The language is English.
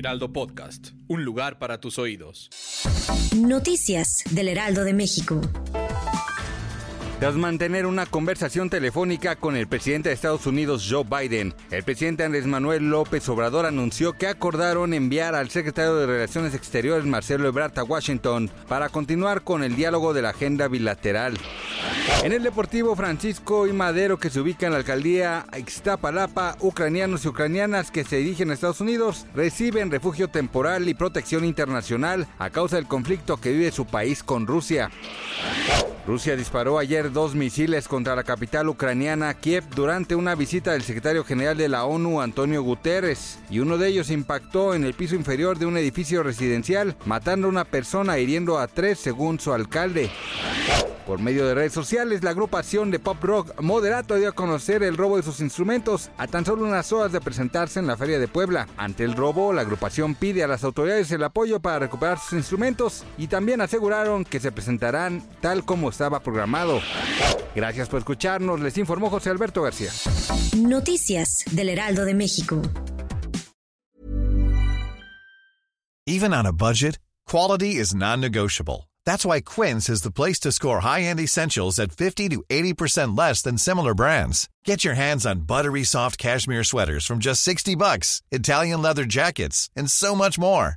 Heraldo Podcast, un lugar para tus oídos. Noticias del Heraldo de México. Tras mantener una conversación telefónica con el presidente de Estados Unidos, Joe Biden, el presidente Andrés Manuel López Obrador anunció que acordaron enviar al secretario de Relaciones Exteriores, Marcelo Ebrard, a Washington para continuar con el diálogo de la agenda bilateral. En el Deportivo Francisco y Madero, que se ubica en la alcaldía Ixtapalapa, ucranianos y ucranianas que se dirigen a Estados Unidos reciben refugio temporal y protección internacional a causa del conflicto que vive su país con Rusia. Rusia disparó ayer dos misiles contra la capital ucraniana Kiev durante una visita del secretario general de la ONU Antonio Guterres y uno de ellos impactó en el piso inferior de un edificio residencial matando a una persona e hiriendo a tres según su alcalde. Por medio de redes sociales, la agrupación de pop rock Moderato dio a conocer el robo de sus instrumentos a tan solo unas horas de presentarse en la Feria de Puebla. Ante el robo, la agrupación pide a las autoridades el apoyo para recuperar sus instrumentos y también aseguraron que se presentarán tal como estaba programado. Gracias por escucharnos, les informó José Alberto García. Noticias del Heraldo de México. Even on a budget, quality is non-negotiable. That's why Quince is the place to score high-end essentials at 50 to 80% less than similar brands. Get your hands on buttery soft cashmere sweaters from just 60 bucks, Italian leather jackets, and so much more.